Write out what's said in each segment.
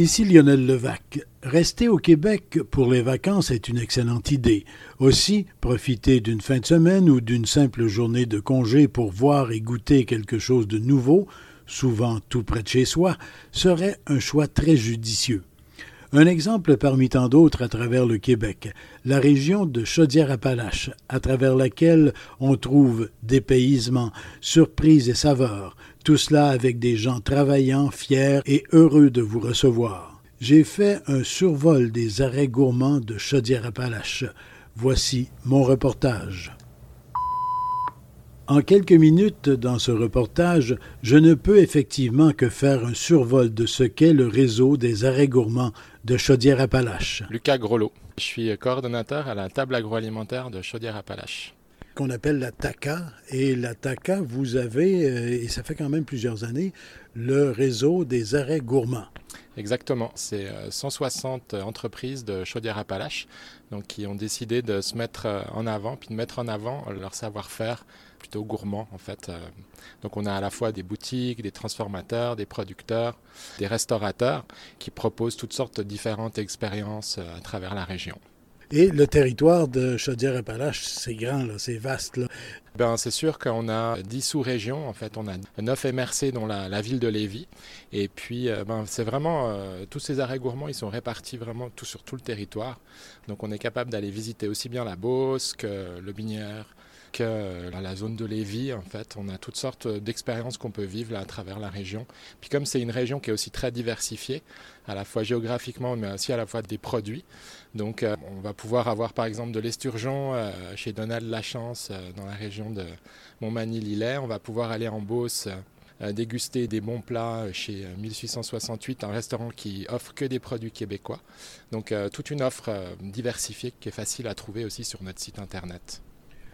Ici Lionel Levac. Rester au Québec pour les vacances est une excellente idée. Aussi, profiter d'une fin de semaine ou d'une simple journée de congé pour voir et goûter quelque chose de nouveau, souvent tout près de chez soi, serait un choix très judicieux. Un exemple parmi tant d'autres à travers le Québec, la région de Chaudière-Appalaches, à travers laquelle on trouve dépaysement, surprises et saveurs, tout cela avec des gens travaillants, fiers et heureux de vous recevoir. J'ai fait un survol des arrêts gourmands de Chaudière-Appalaches. Voici mon reportage. En quelques minutes dans ce reportage, je ne peux effectivement que faire un survol de ce qu'est le réseau des arrêts gourmands de Chaudière-Appalaches. Lucas Grelot, je suis coordonnateur à la table agroalimentaire de Chaudière-Appalaches qu'on appelle la TACA. Et la TACA, vous avez, euh, et ça fait quand même plusieurs années, le réseau des arrêts gourmands. Exactement, c'est 160 euh, entreprises de Chaudière-Appalaches donc, qui ont décidé de se mettre euh, en avant, puis de mettre en avant leur savoir-faire plutôt gourmand en fait. Donc on a à la fois des boutiques, des transformateurs, des producteurs, des restaurateurs qui proposent toutes sortes de différentes expériences à travers la région. Et le territoire de Chaudière-Appalaches, c'est grand, c'est vaste. Ben, c'est sûr qu'on a 10 sous-régions. En fait, on a 9 MRC dont la, ville de Lévis. Et puis, euh, ben, c'est vraiment, euh, tous ces arrêts gourmands, ils sont répartis vraiment sur tout le territoire. Donc, on est capable d'aller visiter aussi bien la Beauce que le Binière, que euh, la zone de Lévis, en fait, on a toutes sortes d'expériences qu'on peut vivre là, à travers la région. Puis comme c'est une région qui est aussi très diversifiée, à la fois géographiquement, mais aussi à la fois des produits. Donc euh, on va pouvoir avoir par exemple de l'esturgeon euh, chez Donald Lachance dans la région de Montmagny-Lillet. On va pouvoir aller en Beauce déguster des bons plats chez 1868, un restaurant qui offre que des produits québécois. Donc toute une offre diversifiée qui est facile à trouver aussi sur notre site internet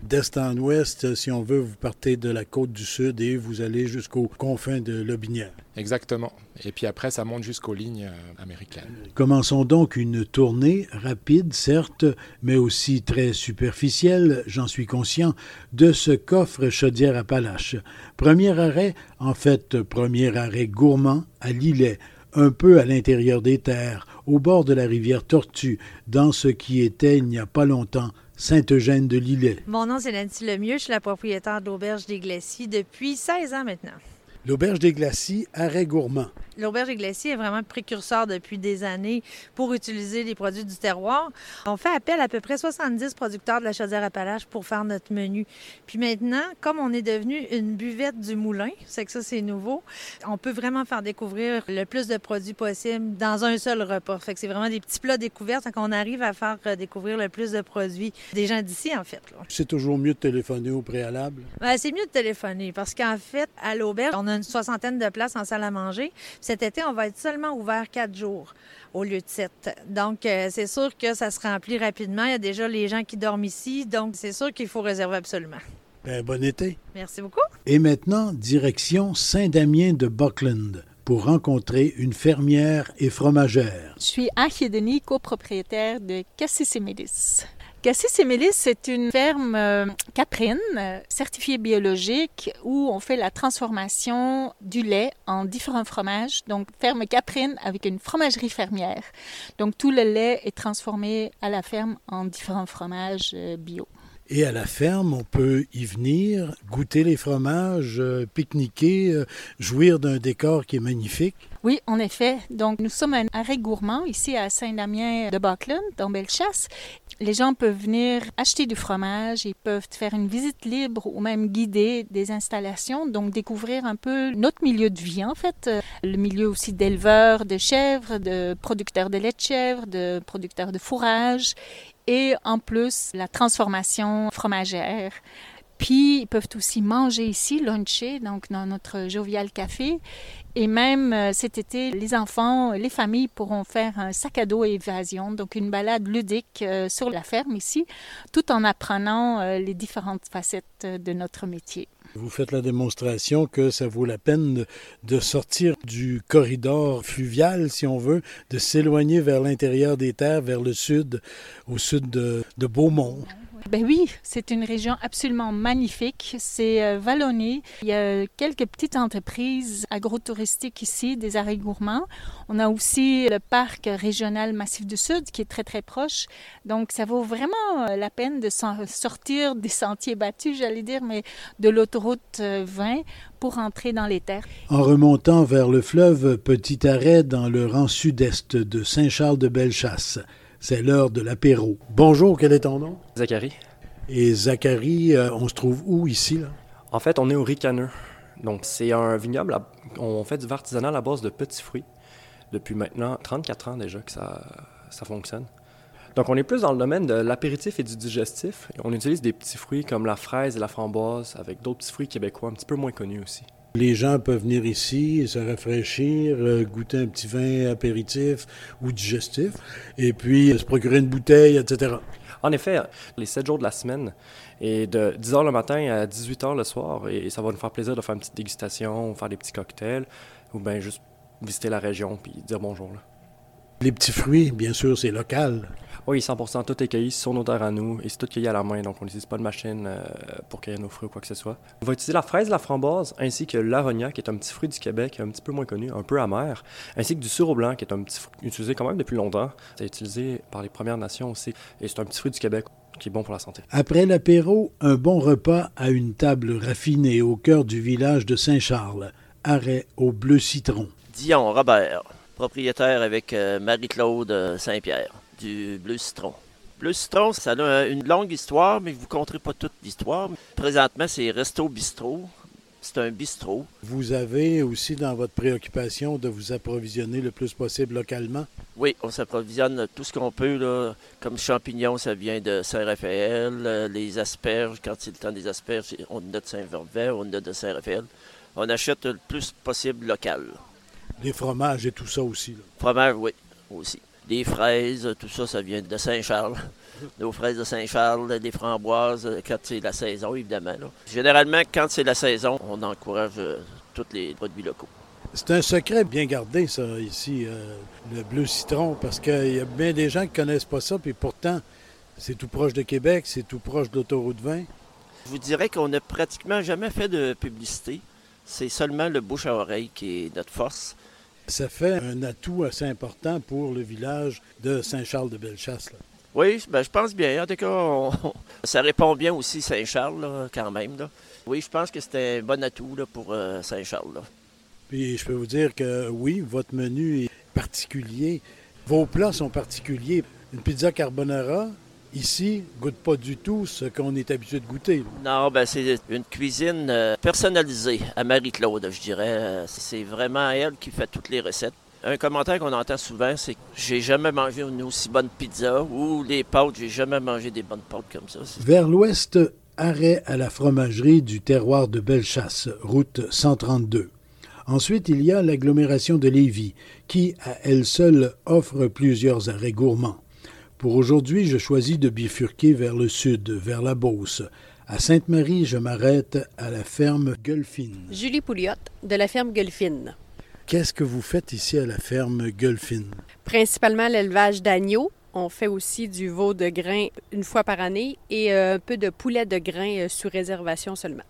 d'est en ouest, si on veut, vous partez de la côte du sud et vous allez jusqu'aux confins de Lobinière. Exactement. Et puis après, ça monte jusqu'aux lignes euh, américaines. Commençons donc une tournée rapide, certes, mais aussi très superficielle, j'en suis conscient, de ce coffre Chaudière-Appalaches. Premier arrêt, en fait, premier arrêt gourmand à Lillet, un peu à l'intérieur des terres, au bord de la rivière Tortue, dans ce qui était, il n'y a pas longtemps, Sainte-Eugène de Lillet. Mon nom, c'est Nancy Lemieux. Je suis la propriétaire d'Auberge des Glacis depuis 16 ans maintenant. L'Auberge des Glacis, arrêt gourmand. L'auberge des glaciers est vraiment précurseur depuis des années pour utiliser les produits du terroir. On fait appel à peu près 70 producteurs de la Chaudière-Appalaches pour faire notre menu. Puis maintenant, comme on est devenu une buvette du moulin, c'est que ça c'est nouveau, on peut vraiment faire découvrir le plus de produits possible dans un seul repas. Fait que c'est vraiment des petits plats découverts, qu'on arrive à faire découvrir le plus de produits des gens d'ici en fait. C'est toujours mieux de téléphoner au préalable? Ben, c'est mieux de téléphoner parce qu'en fait, à l'auberge, on a une soixantaine de places en salle à manger. Cet été, on va être seulement ouvert quatre jours au lieu de sept. Donc, euh, c'est sûr que ça se remplit rapidement. Il y a déjà les gens qui dorment ici, donc c'est sûr qu'il faut réserver absolument. Bien, bon été. Merci beaucoup. Et maintenant, direction Saint-Damien de Buckland pour rencontrer une fermière et fromagère. Je suis Achille Denis, copropriétaire de Cassis Cassis et c'est une ferme euh, caprine euh, certifiée biologique où on fait la transformation du lait en différents fromages. Donc, ferme caprine avec une fromagerie fermière. Donc, tout le lait est transformé à la ferme en différents fromages euh, bio. Et à la ferme, on peut y venir, goûter les fromages, pique-niquer, jouir d'un décor qui est magnifique. Oui, en effet. Donc, nous sommes un arrêt gourmand ici à Saint-Damien de Buckland, dans Bellechasse. Les gens peuvent venir acheter du fromage, ils peuvent faire une visite libre ou même guider des installations, donc découvrir un peu notre milieu de vie en fait, le milieu aussi d'éleveurs de chèvres, de producteurs de lait de chèvre, de producteurs de fourrage et en plus la transformation fromagère Puis, ils peuvent aussi manger ici, luncher, donc dans notre jovial café. Et même euh, cet été, les enfants, les familles pourront faire un sac à dos évasion, donc une balade ludique euh, sur la ferme ici, tout en apprenant euh, les différentes facettes de notre métier. Vous faites la démonstration que ça vaut la peine de sortir du corridor fluvial, si on veut, de s'éloigner vers l'intérieur des terres, vers le sud, au sud de Beaumont. Ben oui, c'est une région absolument magnifique. C'est euh, vallonné. Il y a quelques petites entreprises agrotouristiques ici, des arrêts gourmands. On a aussi le parc régional Massif du Sud qui est très très proche. Donc ça vaut vraiment euh, la peine de sortir des sentiers battus, j'allais dire, mais de l'autoroute 20 euh, pour entrer dans les terres. En remontant vers le fleuve, petit arrêt dans le rang sud-est de Saint-Charles-de-Bellechasse. C'est l'heure de l'apéro. Bonjour, quel est ton nom? Zachary. Et Zachary, euh, on se trouve où ici? Là? En fait, on est au Ricaneux. Donc, c'est un vignoble. On fait du vin artisanal à base de petits fruits depuis maintenant 34 ans déjà que ça, ça fonctionne. Donc, on est plus dans le domaine de l'apéritif et du digestif. On utilise des petits fruits comme la fraise et la framboise avec d'autres petits fruits québécois un petit peu moins connus aussi. Les gens peuvent venir ici, se rafraîchir, euh, goûter un petit vin apéritif ou digestif, et puis euh, se procurer une bouteille, etc. En effet, les sept jours de la semaine, et de 10 h le matin à 18 h le soir, et ça va nous faire plaisir de faire une petite dégustation, faire des petits cocktails, ou bien juste visiter la région puis dire bonjour. Les petits fruits, bien sûr, c'est local. Oui, 100% tout est cueilli sur nos terres à nous et c'est tout cueilli à la main, donc on n'utilise pas de machine euh, pour cueillir nos fruits ou quoi que ce soit. On va utiliser la fraise, la framboise, ainsi que l'aronia, qui est un petit fruit du Québec, un petit peu moins connu, un peu amer, ainsi que du sureau blanc, qui est un petit fruit utilisé quand même depuis longtemps. C'est utilisé par les Premières Nations aussi, et c'est un petit fruit du Québec qui est bon pour la santé. Après l'apéro, un bon repas à une table raffinée au cœur du village de Saint-Charles. Arrêt au bleu citron. Dion Robert, propriétaire avec euh, Marie-Claude euh, Saint-Pierre du Bleu Citron. Bleu Citron, ça a une longue histoire, mais je ne vous conterai pas toute l'histoire. Présentement, c'est Resto Bistrot. C'est un bistrot. Vous avez aussi dans votre préoccupation de vous approvisionner le plus possible localement? Oui, on s'approvisionne tout ce qu'on peut. Là. Comme champignons, ça vient de Saint-Raphaël. Les asperges, quand c'est le temps des asperges, on a de Saint-Vervet, on a de Saint-Raphaël. On achète le plus possible local. Les fromages et tout ça aussi. Là. Fromage, oui, aussi des fraises, tout ça, ça vient de Saint-Charles. Nos fraises de Saint-Charles, des framboises, quand c'est la saison, évidemment. Généralement, quand c'est la saison, on encourage euh, tous les produits locaux. C'est un secret bien gardé, ça, ici, euh, le bleu citron, parce qu'il y a bien des gens qui ne connaissent pas ça, puis pourtant, c'est tout proche de Québec, c'est tout proche de l'autoroute 20. Je vous dirais qu'on n'a pratiquement jamais fait de publicité. C'est seulement le bouche à oreille qui est notre force. Ça fait un atout assez important pour le village de Saint-Charles-de-Bellechasse. Oui, ben, je pense bien. En tout cas, ça répond bien aussi Saint-Charles, quand même. Oui, je pense que c'était un bon atout pour euh, Saint-Charles. Puis je peux vous dire que oui, votre menu est particulier. Vos plats sont particuliers. Une pizza carbonara, Ici, goûte pas du tout ce qu'on est habitué de goûter. Non, ben c'est une cuisine euh, personnalisée à Marie-Claude, je dirais. Euh, c'est vraiment elle qui fait toutes les recettes. Un commentaire qu'on entend souvent, c'est que j'ai jamais mangé une aussi bonne pizza ou les pâtes, j'ai jamais mangé des bonnes pâtes comme ça. Vers l'ouest, arrêt à la fromagerie du terroir de Bellechasse, route 132. Ensuite, il y a l'agglomération de Lévis, qui, à elle seule, offre plusieurs arrêts gourmands. Pour aujourd'hui, je choisis de bifurquer vers le sud, vers la Beauce. À Sainte-Marie, je m'arrête à la ferme Guelfine. Julie Pouliot, de la ferme Guelfine. Qu'est-ce que vous faites ici à la ferme Guelfine? Principalement l'élevage d'agneaux. On fait aussi du veau de grain une fois par année et euh, un peu de poulet de grain euh, sous réservation seulement.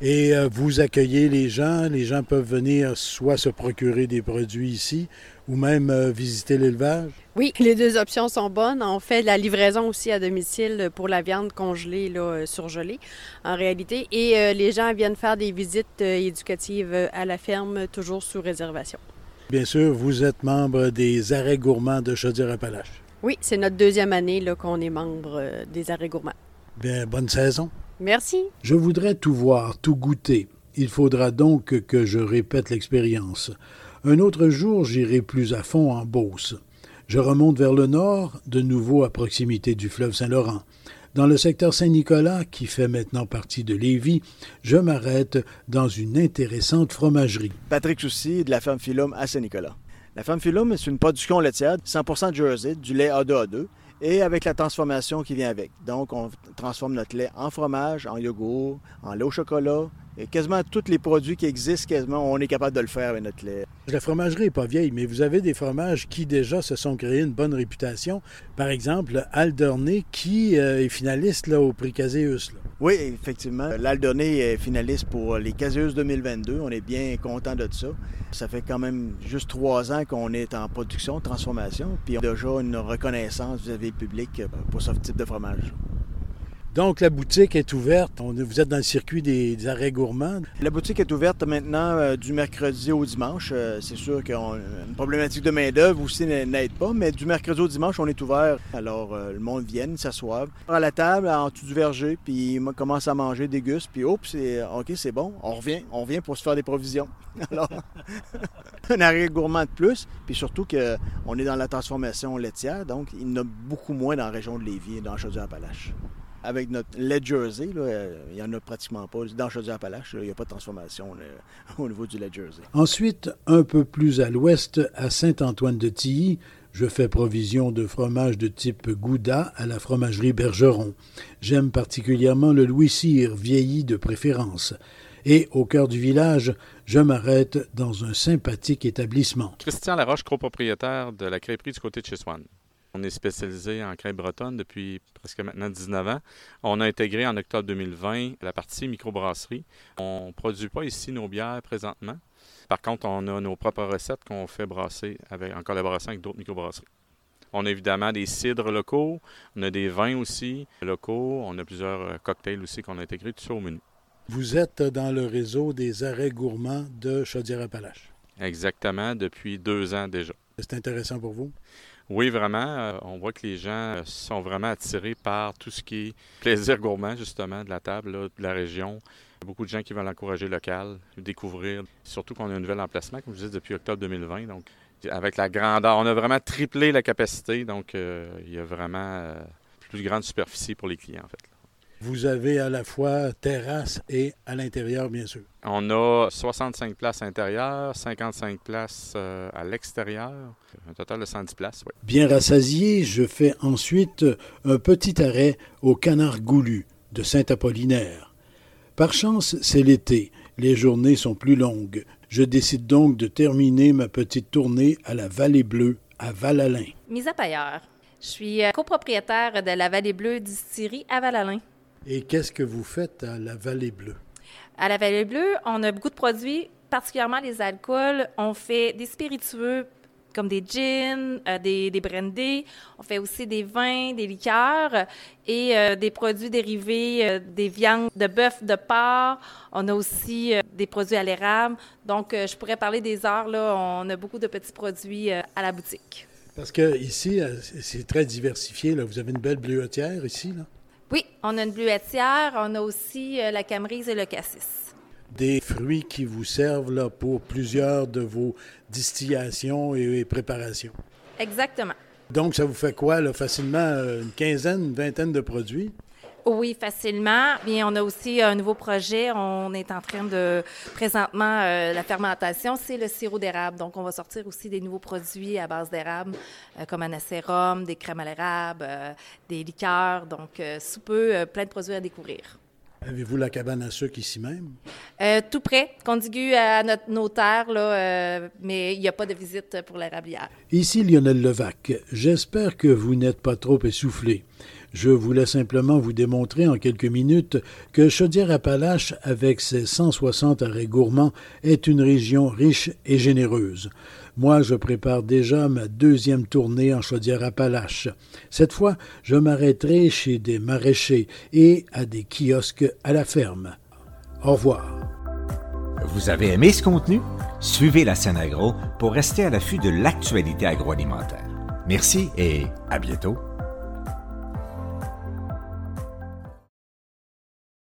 Et euh, vous accueillez les gens, les gens peuvent venir soit se procurer des produits ici ou même visiter l'élevage? Oui, les deux options sont bonnes. On fait la livraison aussi à domicile pour la viande congelée, là, euh, surgelée, en réalité. Et les gens viennent faire des visites éducatives à la ferme, toujours sous réservation. Bien sûr, vous êtes membre des arrêts gourmands de Chaudière-Appalaches. Oui, c'est notre deuxième année qu'on est membre des arrêts gourmands. Bien, bonne saison. Merci. Je voudrais tout voir, tout goûter. Il faudra donc que je répète l'expérience. Un autre jour, j'irai plus à fond en Beauce. Je remonte vers le nord, de nouveau à proximité du fleuve Saint-Laurent. Dans le secteur Saint-Nicolas, qui fait maintenant partie de Lévis, je m'arrête dans une intéressante fromagerie. Patrick Soucy de la ferme Philum à Saint-Nicolas. La ferme Philum, c'est une production laitière 100% Jersey, du lait A2A2 et avec la transformation qui vient avec. Donc, on transforme notre lait en fromage, en yogourt, en lait au chocolat. Quasiment tous les produits qui existent, quasiment, on est capable de le faire avec notre lait. La fromagerie n'est pas vieille, mais vous avez des fromages qui déjà se sont créés une bonne réputation. Par exemple, Alderney, qui euh, est finaliste là, au prix Caséus. Oui, effectivement. L'Alderney est finaliste pour les Caséus 2022. On est bien content de ça. Ça fait quand même juste trois ans qu'on est en production, transformation, puis on a déjà une reconnaissance vis-à-vis du public pour ce type de fromage. Donc, la boutique est ouverte. vous êtes dans le circuit des, arrêts gourmands. La boutique est ouverte maintenant euh, du mercredi au dimanche. Euh, c'est sûr qu'une problématique de main-d'œuvre aussi n'aide pas, mais du mercredi au dimanche, on est ouvert. Alors, euh, le monde vient, s'assoit à la table, en dessous du verger, puis il commence à manger, déguste, puis oups, c'est OK, c'est bon, on revient, on vient pour se faire des provisions. Alors, un arrêt gourmand de plus, puis surtout qu'on est dans la transformation laitière, donc il y en a beaucoup moins dans la région de Lévis et dans Chaudière-Appalaches avec notre lait jersey, euh, il n'y en a pratiquement pas. Dans Chaudière-Appalaches, il n'y a pas de transformation au niveau du lait jersey. Ensuite, un peu plus à l'ouest, à Saint-Antoine-de-Tilly, je fais provision de fromage de type Gouda à la fromagerie Bergeron. J'aime particulièrement le Louis Cyr, vieilli de préférence. Et au cœur du village, je m'arrête dans un sympathique établissement. Christian Laroche, copropriétaire de la crêperie du côté de chez Swan. On est spécialisé en crêpe bretonne depuis presque maintenant 19 ans. On a intégré en octobre 2020 la partie microbrasserie. On ne produit pas ici nos bières présentement. Par contre, on a nos propres recettes qu'on fait brasser avec, en collaboration avec d'autres microbrasseries. On a évidemment des cidres locaux, on a des vins aussi locaux, on a plusieurs euh, cocktails aussi qu'on a intégrés tout ça au menu. Vous êtes dans le réseau des arrêts gourmands de Chaudière-Appalaches. Exactement, depuis deux ans déjà. C'est intéressant pour vous? Oui, vraiment. Euh, on voit que les gens euh, sont vraiment attirés par tout ce qui est plaisir gourmand, justement, de la table, de la région. Beaucoup de gens qui veulent encourager local, découvrir. Surtout qu'on a un nouvel emplacement, comme je disais, depuis octobre 2020. Donc, avec la grandeur, on a vraiment triplé la capacité. Donc, euh, il y a vraiment plus grande superficie pour les clients, en fait. Vous avez à la fois terrasse et à l'intérieur, bien sûr. On a 65 places à l'intérieur, 55 places euh, à l'extérieur, un total de 110 places. Oui. Bien rassasié, je fais ensuite un petit arrêt au Canard Goulu de Saint-Apollinaire. Par chance, c'est l'été, les journées sont plus longues. Je décide donc de terminer ma petite tournée à la Vallée Bleue, à Val-Alain. Mise à Pailleur. Je suis euh, copropriétaire de la Vallée Bleue distillerie à Val-Alain. Et qu'est-ce que vous faites à la Vallée Bleue? À la Vallée Bleue, on a beaucoup de produits, particulièrement les alcools. On fait des spiritueux comme des gins, euh, des, des brandés. On fait aussi des vins, des liqueurs et euh, des produits dérivés euh, des viandes de bœuf, de porc. On a aussi des produits à l'érable. Donc, je pourrais parler des heures. Là, on a beaucoup de petits produits à la boutique. Parce que ici, c'est très diversifié. Là. Vous avez une belle bleuetière ici. Là. Oui, on a une bleuetière, on a aussi euh, la camerise et le cassis. Des fruits qui vous servent là, pour plusieurs de vos distillations et, préparations. Exactement. Donc, ça vous fait quoi, là, facilement, euh, une quinzaine, une vingtaine de produits? Oui, facilement. Bien, on a aussi un nouveau projet. On est en train de présentement euh, la fermentation, c'est le sirop d'érable. Donc, on va sortir aussi des nouveaux produits à base d'érable, euh, comme un acérum, des crèmes à l'érable, euh, des liqueurs. Donc, sous peu, plein de produits à découvrir. Avez-vous la cabane à sucre ici même? tout près, contigu à notre notaire, là, mais il n'y a pas de visite pour l'érablière. Ici Lionel Levac. J'espère que vous n'êtes pas trop essoufflé. Je voulais simplement vous démontrer en quelques minutes que Chaudière-Appalaches, avec ses 160 arrêts gourmands, est une région riche et généreuse. Moi, je prépare déjà ma deuxième tournée en Chaudière-Appalaches. Cette fois, je m'arrêterai chez des maraîchers et à des kiosques à la ferme. Au revoir. Vous avez aimé ce contenu? Suivez la scène agro pour rester à l'affût de l'actualité agroalimentaire. Merci et à bientôt.